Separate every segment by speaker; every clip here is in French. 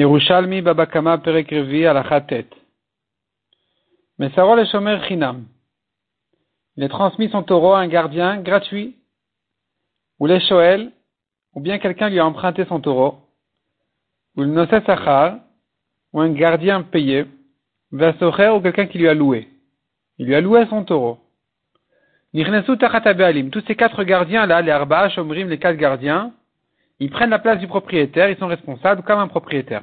Speaker 1: Yerushalmi Babakama Perekrevi à la Khatet. Mesaro le Shomer Chinam. Il a transmis son taureau à un gardien gratuit. Ou les Shoel, ou bien quelqu'un lui a emprunté son taureau. Ou le Nosset Sachar, ou un gardien payé. Vasocher, ou quelqu'un qui lui a loué. Il lui a loué son taureau. Nirnesu Tachatabealim. Tous ces quatre gardiens là, les Arba, Shomrim, les quatre gardiens, ils prennent la place du propriétaire, ils sont responsables comme un propriétaire.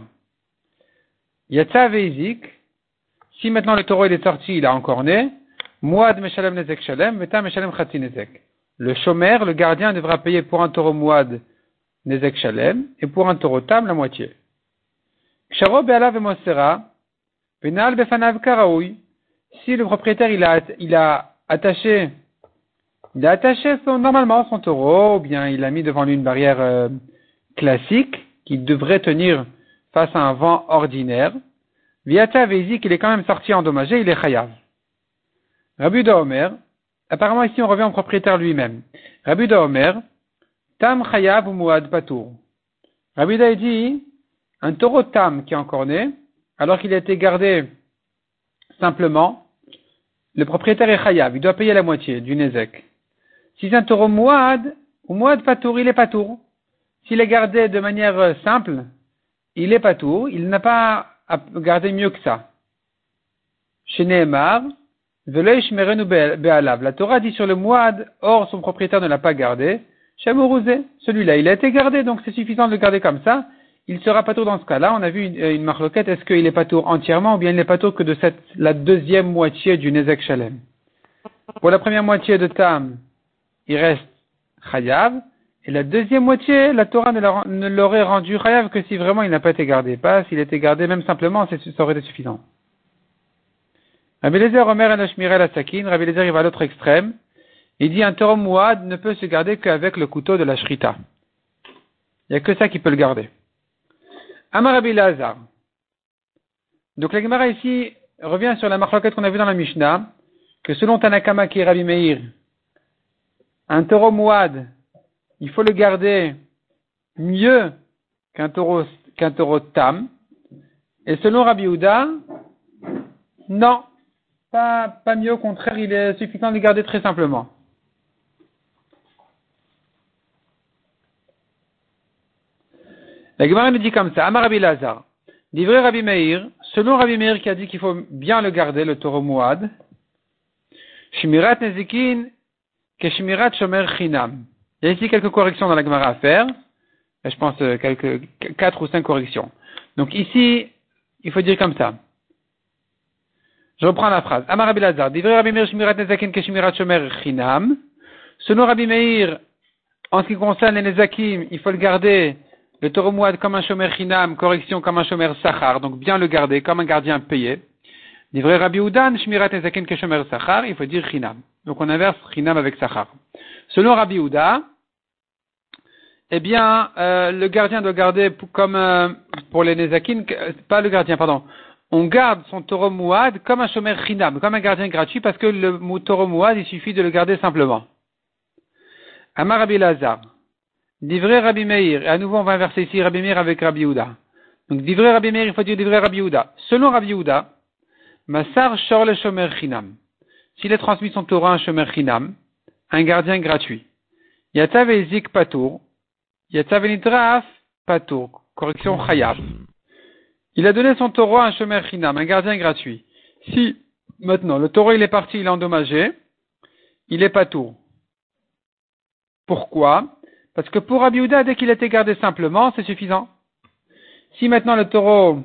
Speaker 1: Yatsa Veizik, si maintenant le taureau il est sorti, il a encore né, Mouad Meshalem Nezek Shalem, Meta Meshalem Chatzi Nezek. Le chômeur, le gardien devra payer pour un taureau Mouad Nezek Shalem et pour un taureau Tam la moitié. Ksharo Be'alav Mosera, Benal Befanav Karaoui. Si le propriétaire il a, il a attaché il a attaché son, normalement son taureau, ou bien il a mis devant lui une barrière euh, classique qui devrait tenir face à un vent ordinaire. Viata Vezi, qu'il est quand même sorti endommagé, il est chayav. Rabbi Omer, apparemment ici on revient au propriétaire lui-même. Rabbi Omer, Tam chayav ou muad patour. Rabbi dit, un taureau tam qui est encore né, alors qu'il a été gardé simplement, le propriétaire est chayav, il doit payer la moitié du nezek. Si c'est un taureau mouad, ou mouad patour, il est patour. S'il est gardé de manière euh, simple, il est patour, il n'a pas à garder mieux que ça. Chez Nehemar, la Torah dit sur le mouad, or son propriétaire ne l'a pas gardé. Chamourouzé, celui-là, il a été gardé, donc c'est suffisant de le garder comme ça. Il sera patour dans ce cas-là. On a vu une, une marloquette, est-ce qu'il est patour entièrement ou bien il n'est patour que de la deuxième moitié du Nezek Shalem? Pour la première moitié de Tam, il reste chayav. Et la deuxième moitié, la Torah ne l'aurait rendu chayav que si vraiment il n'a pas été gardé. Pas s'il était gardé même simplement, ça aurait été suffisant. Rabbi Lezer Omer et la Sakin, Rabbi Lezer il va à l'autre extrême. Il dit un taureau mouad ne peut se garder qu'avec le couteau de la shrita. Il n'y a que ça qui peut le garder. Amar Rabbi Lazar. Donc la Gemara ici revient sur la marloquette qu'on a vue dans la Mishnah, que selon Tanakama qui est Rabbi Meir, un taureau mouad, il faut le garder mieux qu'un taureau, qu'un taureau tam. Et selon Rabbi Houda, non, pas, pas mieux, au contraire, il est suffisant de le garder très simplement. La Gemara nous dit comme ça, Amar Rabbi Lazar, livré Rabbi Meir, selon Rabbi Meir qui a dit qu'il faut bien le garder, le taureau mouad, Shmirat Nezikin Keshmirat Shomer Chinam. Il y a ici quelques corrections dans la Gemara à faire. Je pense euh, quelques quatre ou cinq corrections. Donc ici, il faut dire comme ça. Je reprends la phrase. Amar Rabbi Lazar. Divrei Rabbi Meir Shmirat Nezakin Keshmirat Shomer Chinam. Selon Rabbi Meir, en ce qui concerne les Nezakim, il faut le garder, le taureau comme un Shomer Chinam, correction comme un Shomer Sachar. Donc bien le garder comme un gardien payé. Divrei Rabbi Udan Shmirat Nezakin Keshomer Sachar. Il faut dire Chinam. Donc on inverse Chinam avec Sachar. Selon Rabbi Houda, eh bien, euh, le gardien doit garder comme euh, pour les Nezakin, euh, pas le gardien, pardon. On garde son taureau mouad comme un chômeur chinam, comme un gardien gratuit, parce que le taureau mouad, il suffit de le garder simplement. Amar Rabbi Lazar. Divrei Rabbi Meir. Et à nouveau, on va inverser ici Rabbi Meir avec Rabbi Houda. Donc, Divrei Rabbi Meir, il faut dire Divrei Rabbi Houda. Selon Rabbi Houda, Masar Shor le Shomer Chinam s'il a transmis son Torah à un Shomer Chinam, un gardien gratuit. Patour, correction. Il a donné son taureau à un Shomer Chinam, un gardien gratuit. Si, maintenant, le taureau il est parti, il est endommagé, il est Patour. Pourquoi? Parce que pour Abiouda, dès qu'il a été gardé simplement, c'est suffisant. Si maintenant le taureau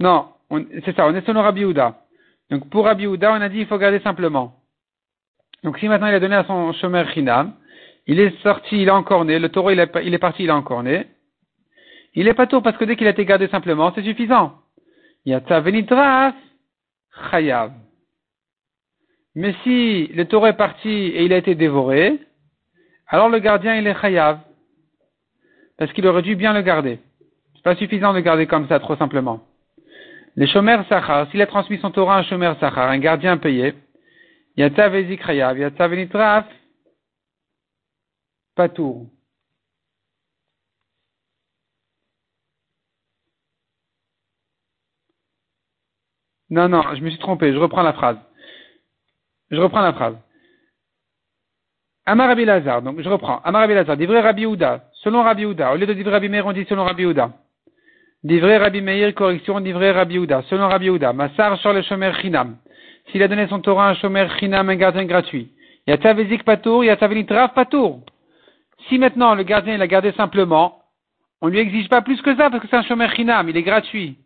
Speaker 1: Non, c'est ça, on est selon Rabbi Houda. Donc pour Rabbi Houda, on a dit il faut garder simplement. Donc si maintenant il a donné à son chômeur Chinam, il est sorti, il est encore né, le taureau il est, parti, il est encore né. Il est pas tôt parce que dès qu'il a été gardé simplement, c'est suffisant. Il y a venitras chayav. Mais si le taureau est parti et il a été dévoré, alors le gardien il est chayav. Parce qu'il aurait dû bien le garder. C'est pas suffisant de garder comme ça, trop simplement. Les Shomer Sachar, s'il a transmis son Torah à un Shomer Sachar, un gardien payé, Yatav Ezikrayav, Yatav Nitraf, Patour. Non, non, je me suis trompé, je reprends la phrase. Je reprends la phrase. Amar Lazar, donc je reprends. Amar Lazar, divré Rabbi Houda, selon Rabbi Houda, au lieu de divré Rabbi Meir, on dit selon Rabbi Houda. Divrei Rabbi Meir, correction, divrei Rabbi Ouda, selon Rabbi Ouda. Massar sur le shomer chinam. S'il a donné son Torah à un shomer chinam, un gardien gratuit. Yatavezik patour, yatavelitrav patour. Si maintenant le gardien l'a gardé simplement, on lui exige pas plus que ça parce que c'est un shomer chinam, il est gratuit.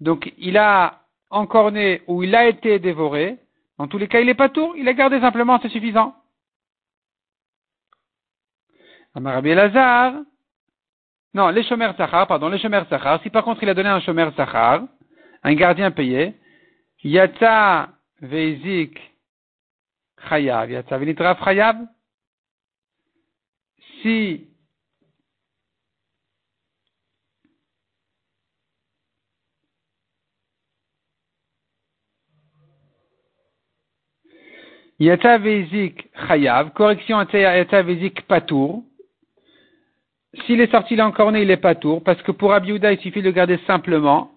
Speaker 1: Donc il a encorné ou il a été dévoré. Dans tous les cas, il est pas tour, il a gardé simplement, c'est suffisant. Amarabi Lazar. Non, les chômeurs Sachar, pardon, les chômeurs Sachar. Si par contre il a donné un chômeur Sachar, un gardien payé, Yata Veizik Chayav, Yata Venitraf Chayav. Si Yata Vezik Chayav, correction Yata Vezik Patour. S'il est sorti là encore il est pas tour, parce que pour Abiouda, il suffit de le garder simplement.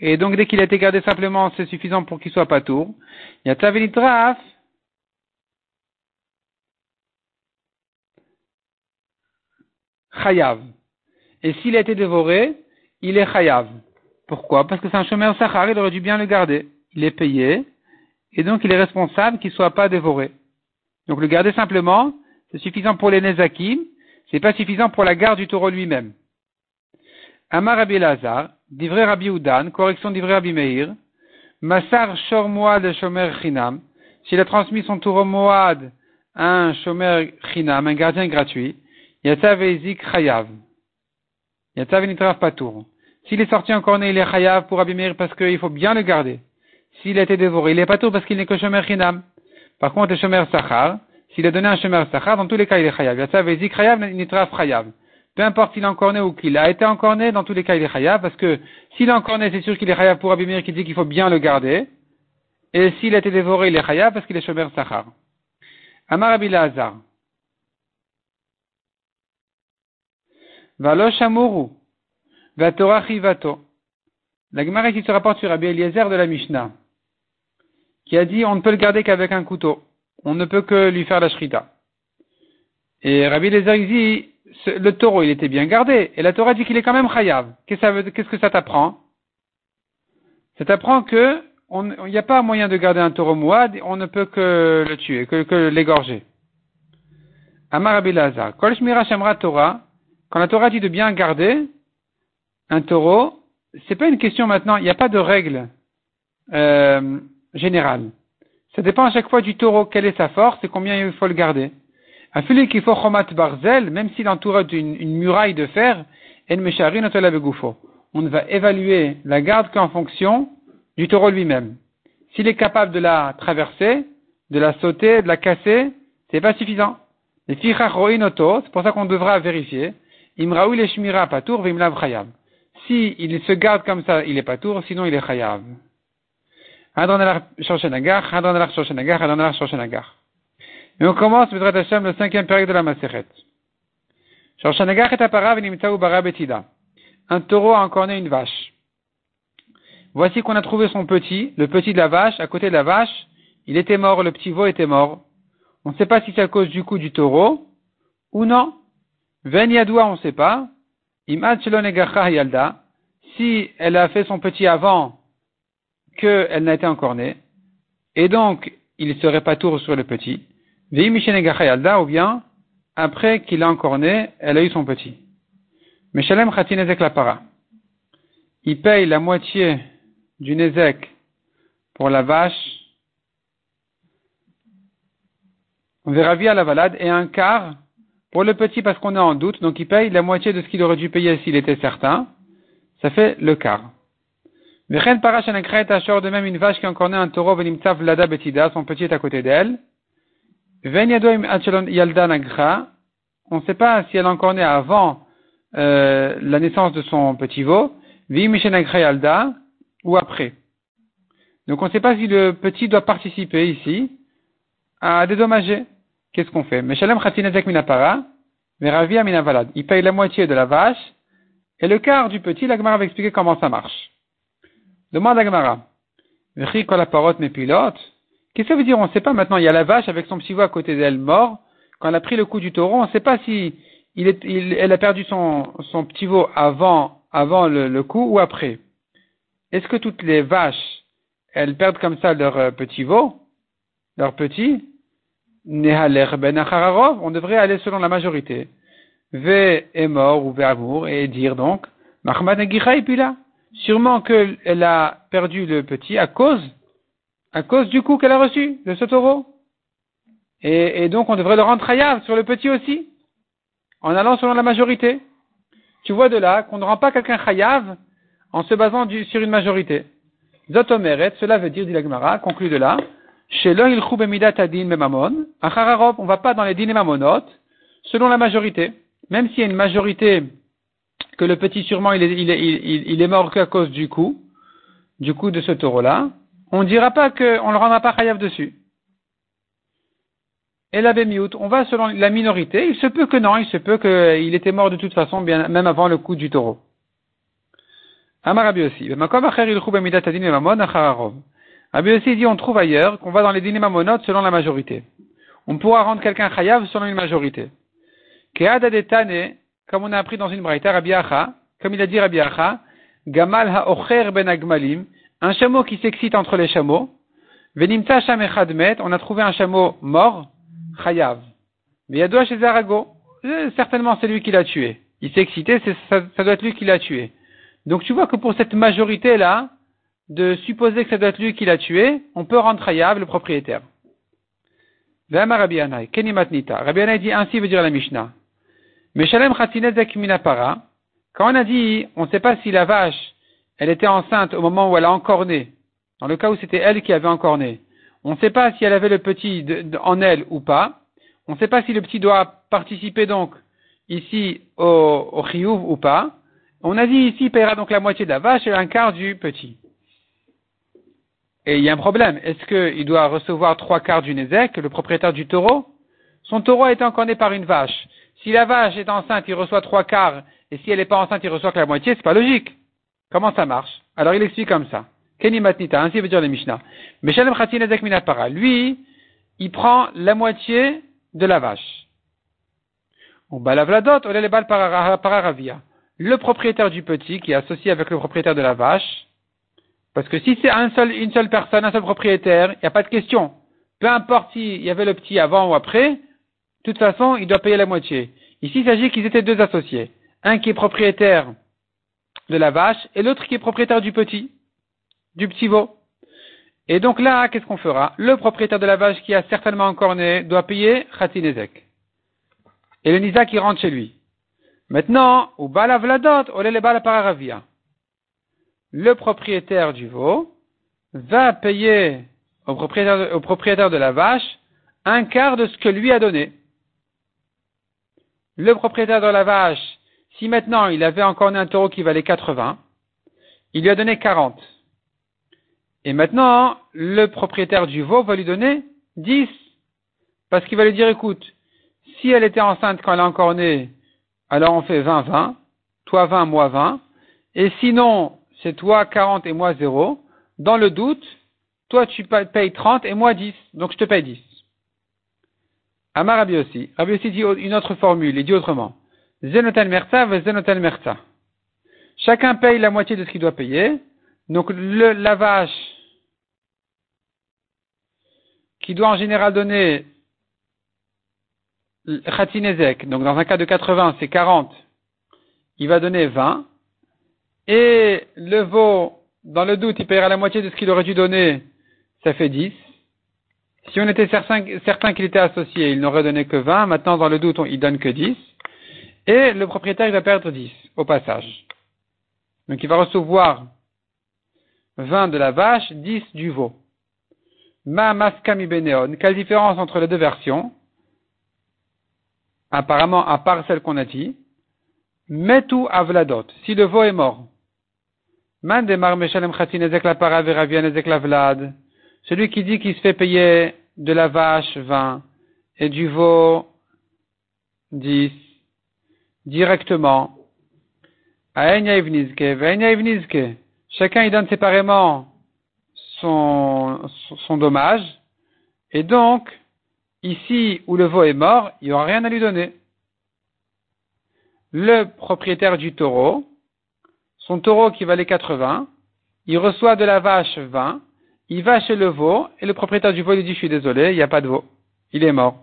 Speaker 1: Et donc, dès qu'il a été gardé simplement, c'est suffisant pour qu'il soit pas tour. Il y a. Chayav. Et s'il a été dévoré, il est chayav. Pourquoi? Parce que c'est un chemin Sahar, il aurait dû bien le garder. Il est payé, et donc il est responsable qu'il ne soit pas dévoré. Donc le garder simplement, c'est suffisant pour les Nezakim, c'est pas suffisant pour la garde du taureau lui-même. Amar Rabbi Lazar, divrei Rabbi Udan, correction divrei Rabbi Meir, Massar Shor Moad Shomer Chinam, s'il a transmis son taureau Moad à un Shomer Chinam, un gardien gratuit, Yatav Ezik Chayav. Yatav Nitrav Patour. S'il est sorti encore né, il est Chayav pour Rabbi Meir parce qu'il faut bien le garder. S'il a été dévoré, il est Patour parce qu'il n'est que Shomer Chinam. Par contre, le Shomer Sachar, s'il a donné un chemin sachar, dans tous les cas, il est chayav. Yatsav ezik chayav, nitraf chayav. Peu importe s'il est encore né ou qu'il a été encore né, dans tous les cas, il est chayav, parce que s'il est encore né, c'est sûr qu'il est chayav pour Abimir qui dit qu'il faut bien le garder. Et s'il a été dévoré, il est chayav parce qu'il est chemer sachar. Amar Rabbi Lazar. Valosh amuru. Vatora chivato. La Gemara qui se rapporte sur Rabbi Eliezer de la Mishnah, qui a dit on ne peut le garder qu'avec un couteau on ne peut que lui faire la shrita. Et Rabbi Lezer dit, le taureau, il était bien gardé. Et la Torah dit qu'il est quand même chayav. Qu'est-ce que ça t'apprend? Ça t'apprend que il n'y a pas moyen de garder un taureau mouad, on ne peut que le tuer, que, l'égorger. Amar Rabbi Lazar. Quand la Torah dit de bien garder un taureau, c'est pas une question maintenant, il n'y a pas de règle euh, générale. Ça dépend à chaque fois du taureau, quelle est sa force et combien il faut le garder. Un filet qu'il faut chomat barzel, même s'il entoure d'une une muraille de fer, on ne va évaluer la garde qu'en fonction du taureau lui-même. S'il est capable de la traverser, de la sauter, de la casser, c'est pas suffisant. Les c'est pour ça qu'on devra vérifier. Imraoui les shmira patour. Si il se garde comme ça, il est patour, sinon il est chayab. Et on commence, Bezrat Hashem, le cinquième période de la Maseret. Un taureau a encorné une vache. Voici qu'on a trouvé son petit, le petit de la vache, à côté de la vache. Il était mort, le petit veau était mort. On ne sait pas si c'est à cause du coup du taureau ou non. Ven yadoua, on ne sait pas. Imad yalda. Si elle a fait son petit avant qu'elle n'a été encore née, et donc il serait pas tour sur le petit, ou bien après qu'il a encore né, elle a eu son petit. Meshalem Khatinezek la para. Il paye la moitié du Nezek pour la vache, on verra via la valade, et un quart pour le petit parce qu'on est en doute, donc il paye la moitié de ce qu'il aurait dû payer s'il était certain, ça fait le quart. Vechen parachanakret ashor de même une vache qui a un taureau venimtsav lada betida, son petit est à côté d'elle. Ven yadoim achelon yalda nagra, on ne sait pas si elle a avant euh, la naissance de son petit veau, vi mishenagra yalda, ou après. Donc on ne sait pas si le petit doit participer ici à dédommager. Qu'est-ce qu'on fait? Meshalem chatinezek minapara, veravia minavalad. Il paye la moitié de la vache, et le quart du petit, la va expliquer comment ça marche. Demande à Gamara. Qu'est-ce que ça veut dire? On ne sait pas maintenant. Il y a la vache avec son petit veau à côté d'elle mort. Quand elle a pris le coup du taureau, on ne sait pas si elle a perdu son, petit veau avant, le, coup ou après. Est-ce que toutes les vaches, elles perdent comme ça leur euh, petit veau, leur petit? Ben On devrait aller selon la majorité. V est mort ou V amour et dire donc, Mahmad là. Sûrement qu'elle a perdu le petit à cause, à cause du coup qu'elle a reçu de ce taureau. Et, donc on devrait le rendre hayav sur le petit aussi, en allant selon la majorité. Tu vois de là qu'on ne rend pas quelqu'un chayav en se basant sur une majorité. Zotomeret, cela veut dire, dit la conclut de là, chez memamon, on va pas dans les din mamonot, selon la majorité. Même s'il y a une majorité que le petit sûrement il est, mort qu'à cause du coup, du coup de ce taureau-là, on ne dira pas qu'on ne le rendra pas chayav dessus. Et la bémiout, on va selon la minorité, il se peut que non, il se peut qu'il était mort de toute façon, même avant le coup du taureau. Amarabi aussi. Rabbi aussi dit, on trouve ailleurs qu'on va dans les dîners mamonotes selon la majorité. On pourra rendre quelqu'un chayav selon une majorité. Keada comme on a appris dans une braïta, Rabbi comme il a dit Rabbi Acha, Gamal ha'ocher ben agmalim, un chameau qui s'excite entre les chameaux, venimta met, on a trouvé un chameau mort, chayav. Veyadoua chez Zarago, euh, certainement c'est lui qui l'a tué. Il s'est excité, ça, doit être lui qui l'a tué. Donc tu vois que pour cette majorité-là, de supposer que ça doit être lui qui l'a tué, on peut rendre chayav le propriétaire. Rabbi dit ainsi veut dire la Mishnah. Meshalem Minapara, quand on a dit, on ne sait pas si la vache, elle était enceinte au moment où elle a encore né, dans le cas où c'était elle qui avait encore né, on ne sait pas si elle avait le petit en elle ou pas, on ne sait pas si le petit doit participer donc ici au, au ou pas, on a dit ici, il paiera donc la moitié de la vache et un quart du petit. Et il y a un problème. Est-ce qu'il doit recevoir trois quarts du Nézek, le propriétaire du taureau? Son taureau a été encore né par une vache. Si la vache est enceinte, il reçoit trois quarts, et si elle n'est pas enceinte, il reçoit que la moitié, c'est pas logique. Comment ça marche? Alors il explique comme ça. Kenny Matnita, ainsi veut dire le Mishnah. Lui, il prend la moitié de la vache. Le propriétaire du petit, qui est associé avec le propriétaire de la vache, parce que si c'est une seule personne, un seul propriétaire, il n'y a pas de question. Peu importe s'il y avait le petit avant ou après, de toute façon, il doit payer la moitié. Ici, il s'agit qu'ils étaient deux associés. Un qui est propriétaire de la vache et l'autre qui est propriétaire du petit, du petit veau. Et donc là, qu'est-ce qu'on fera? Le propriétaire de la vache qui a certainement encore né doit payer Khatinezek. Et le Nisa qui rentre chez lui. Maintenant, au Balavladot, au Pararavia. Le propriétaire du veau va payer au propriétaire de la vache un quart de ce que lui a donné le propriétaire de la vache, si maintenant il avait encore un taureau qui valait 80, il lui a donné 40. Et maintenant, le propriétaire du veau va lui donner 10. Parce qu'il va lui dire, écoute, si elle était enceinte quand elle a encore né, alors on fait 20-20, toi 20, moi 20, et sinon, c'est toi 40 et moi 0, dans le doute, toi tu payes 30 et moi 10, donc je te paye 10. Amar Rabbi aussi. Rabbi dit une autre formule, il dit autrement. Zenotel merza zenotel merza. Chacun paye la moitié de ce qu'il doit payer. Donc le, la vache qui doit en général donner Khatinezek, donc dans un cas de 80, c'est 40, il va donner 20. Et le veau, dans le doute, il paiera la moitié de ce qu'il aurait dû donner, ça fait 10. Si on était certain, qu'il était associé, il n'aurait donné que 20. Maintenant, dans le doute, il donne que 10. Et le propriétaire, il va perdre 10 au passage. Donc, il va recevoir 20 de la vache, 10 du veau. Ma maskami beneon. Quelle différence entre les deux versions? Apparemment, à part celle qu'on a dit. Metu avladot. Si le veau est mort. Meshalem la la vlad. Celui qui dit qu'il se fait payer de la vache 20 et du veau 10 directement, chacun il donne séparément son, son dommage, et donc, ici où le veau est mort, il n'y aura rien à lui donner. Le propriétaire du taureau, son taureau qui valait 80, il reçoit de la vache 20, il va chez le veau, et le propriétaire du veau lui dit, je suis désolé, il n'y a pas de veau. Il est mort.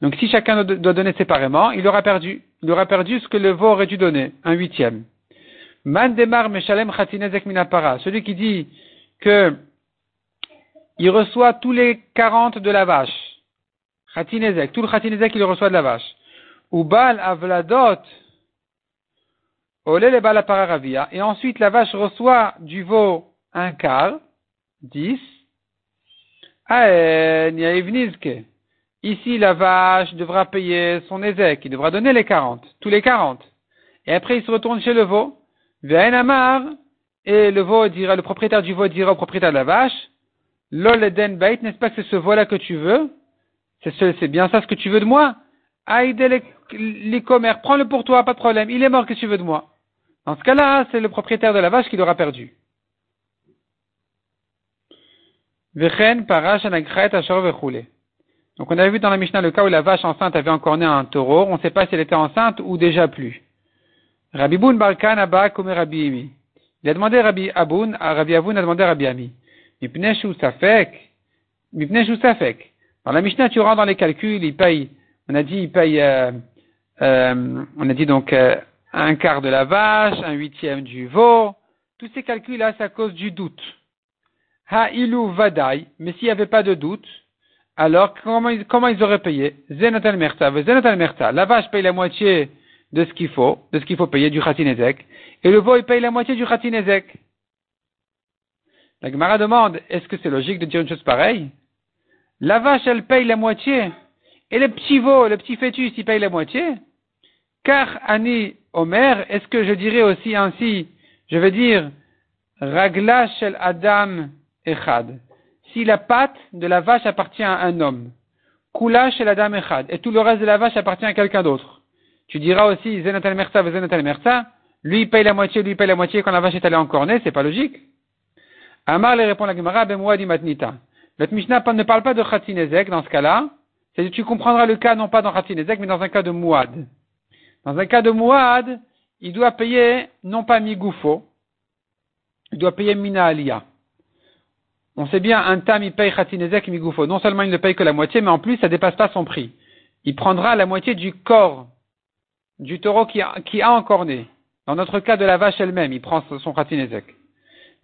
Speaker 1: Donc si chacun doit donner séparément, il aura perdu. Il aura perdu ce que le veau aurait dû donner, un huitième. Man demar meshalem minapara. Celui qui dit que il reçoit tous les 40 de la vache. Khatinezek, tout le khatinezek, il reçoit de la vache. Ou bal avladot, olé le bal Et ensuite, la vache reçoit du veau un quart, 10. Aen yaivnizke. Ici, la vache devra payer son ézek, il devra donner les 40, tous les 40. Et après, il se retourne chez le veau. Amar, et le veau dira, le propriétaire du veau dira au propriétaire de la vache, Loleden bait, n'est-ce pas que c'est ce veau-là que tu veux? C'est bien ça ce que tu veux de moi? Aïde les commères, prends-le pour toi, pas de problème. Il est mort, que tu veux de moi? Dans ce cas-là, c'est le propriétaire de la vache qui l'aura perdu. Donc on avait vu dans la Mishnah le cas où la vache enceinte avait encore né un taureau. On ne sait pas si elle était enceinte ou déjà plus. Rabbi Boun Balkan Abba comme Rabbi Imi. Il a demandé Rabbi Aboun, Rabbi Aboun a demandé Rabbi Ami. Safek? Safek? Dans la Mishnah, tu rentres dans les calculs, il paye, on a dit, il paye, euh, euh, on a dit donc euh, un quart de la vache, un huitième du veau. Tous ces calculs-là, c'est à cause du doute. Ha ilu vadai, mais s'il n'y avait pas de doute, alors comment ils, comment ils auraient payé? Zenotal Merta, Zenotal Merta. La vache paye la moitié de ce qu'il faut, de ce qu'il faut payer du Khatinezek, et le veau il paye la moitié du Khatinezek. La Gemara demande, est-ce que c'est logique de dire une chose pareille? La vache, elle paye la moitié, et le petit veau, le petit fœtus, il paye la moitié. Car Ani Omer, est-ce que je dirais aussi ainsi, je veux dire, Ragla shel Adam Echad si la patte de la vache appartient à un homme, Kula chez la dame Echad, et tout le reste de la vache appartient à quelqu'un d'autre. Tu diras aussi Zenatal Mersa, Zenatal Mersa, lui paye la moitié, lui paye la moitié quand la vache est allée en cornet, c'est pas logique. Amar lui répond la Gemara, Bemouadi Matnita. Notre Mishnah ne parle pas de Khatinezek dans ce cas-là, c'est tu comprendras le cas non pas dans Khatinezek, mais dans un cas de Mouad. Dans un cas de Mouad, il doit payer non pas Migoufo, il doit payer Mina Aliyah. On sait bien, un tam, il paye Khatinezek Migoufo. Non seulement il ne paye que la moitié, mais en plus, ça ne dépasse pas son prix. Il prendra la moitié du corps du taureau qui a, qui encore né. Dans notre cas de la vache elle-même, il prend son Khatinezek.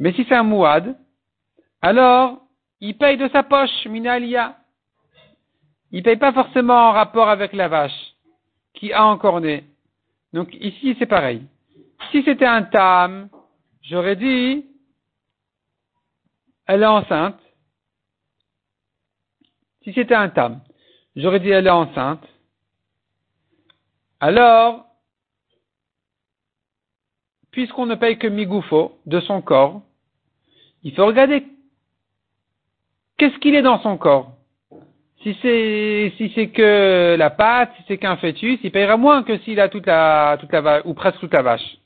Speaker 1: Mais si c'est un mouad, alors, il paye de sa poche, Minalia. Il paye pas forcément en rapport avec la vache qui a encore né. Donc ici, c'est pareil. Si c'était un tam, j'aurais dit, elle est enceinte, si c'était un tam, j'aurais dit elle est enceinte, alors, puisqu'on ne paye que migoufo de son corps, il faut regarder qu'est-ce qu'il est dans son corps. Si c'est si c'est que la pâte, si c'est qu'un fœtus, il payera moins que s'il a toute la toute la vache ou presque toute la vache.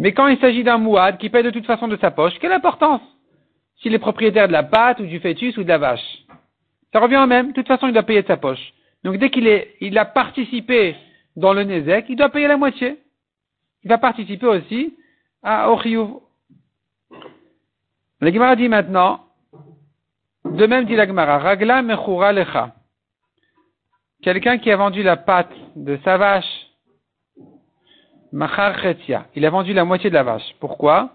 Speaker 1: Mais quand il s'agit d'un mouad qui paye de toute façon de sa poche, quelle importance S'il est propriétaire de la pâte ou du fœtus ou de la vache? Ça revient au même. De toute façon, il doit payer de sa poche. Donc dès qu'il il a participé dans le Nézek, il doit payer la moitié. Il va participer aussi à Ochiyuv. La Gemara dit maintenant, de même dit la Gemara, Ragla mechura lecha. Quelqu'un qui a vendu la pâte de sa vache Machar Il a vendu la moitié de la vache. Pourquoi?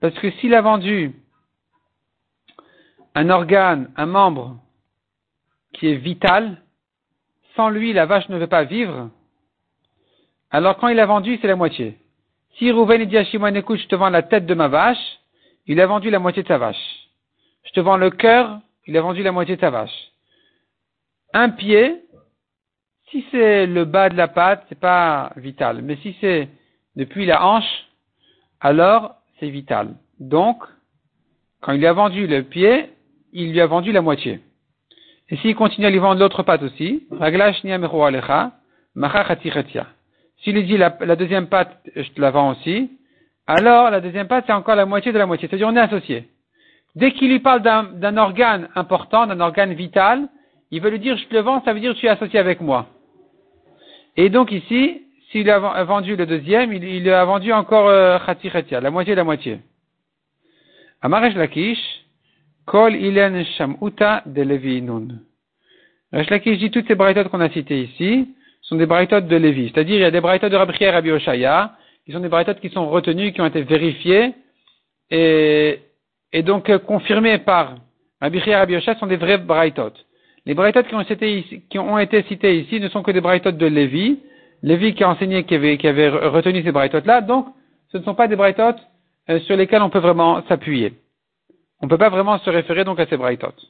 Speaker 1: Parce que s'il a vendu un organe, un membre qui est vital, sans lui la vache ne veut pas vivre, alors quand il a vendu, c'est la moitié. Si Rouven dit à Shimon, écoute, je te vends la tête de ma vache, il a vendu la moitié de sa vache. Je te vends le cœur, il a vendu la moitié de sa vache. Un pied, si c'est le bas de la patte, c'est pas vital. Mais si c'est depuis la hanche, alors c'est vital. Donc, quand il lui a vendu le pied, il lui a vendu la moitié. Et s'il continue à lui vendre l'autre patte aussi, s'il lui dit la, deuxième patte, je te la vends aussi, alors la deuxième part, c'est encore la moitié de la moitié. C'est-à-dire on est associé. Dès qu'il lui parle d'un organe important, d'un organe vital, il veut lui dire je te le vends, ça veut dire tu es associé avec moi. Et donc ici, s'il a vendu le deuxième, il, il a vendu encore euh, Khati la moitié la moitié. Amaresh Lakish, Kol Ilen Shamuta de Levi Nun. Lakish dit toutes ces braïtotes qu'on a citées ici sont des braïtotes de Lévi. C'est-à-dire, il y a des braïtotes de Rabbi et Rabbi Oshaya, qui sont des braïtotes qui sont retenues, qui ont été vérifiées, et, et donc euh, confirmées par Rabbi et Rabbi Oshaya sont des vrais braïtotes. Les braïtotes qui ont, été qui ont été cités ici ne sont que des braïtotes de Lévi, Lévi qui a enseigné, qui avait, retenu ces braïtotes-là, donc ce ne sont pas des braïtotes euh, sur lesquels on peut vraiment s'appuyer. On ne peut pas vraiment se référer donc à ces braïtotes.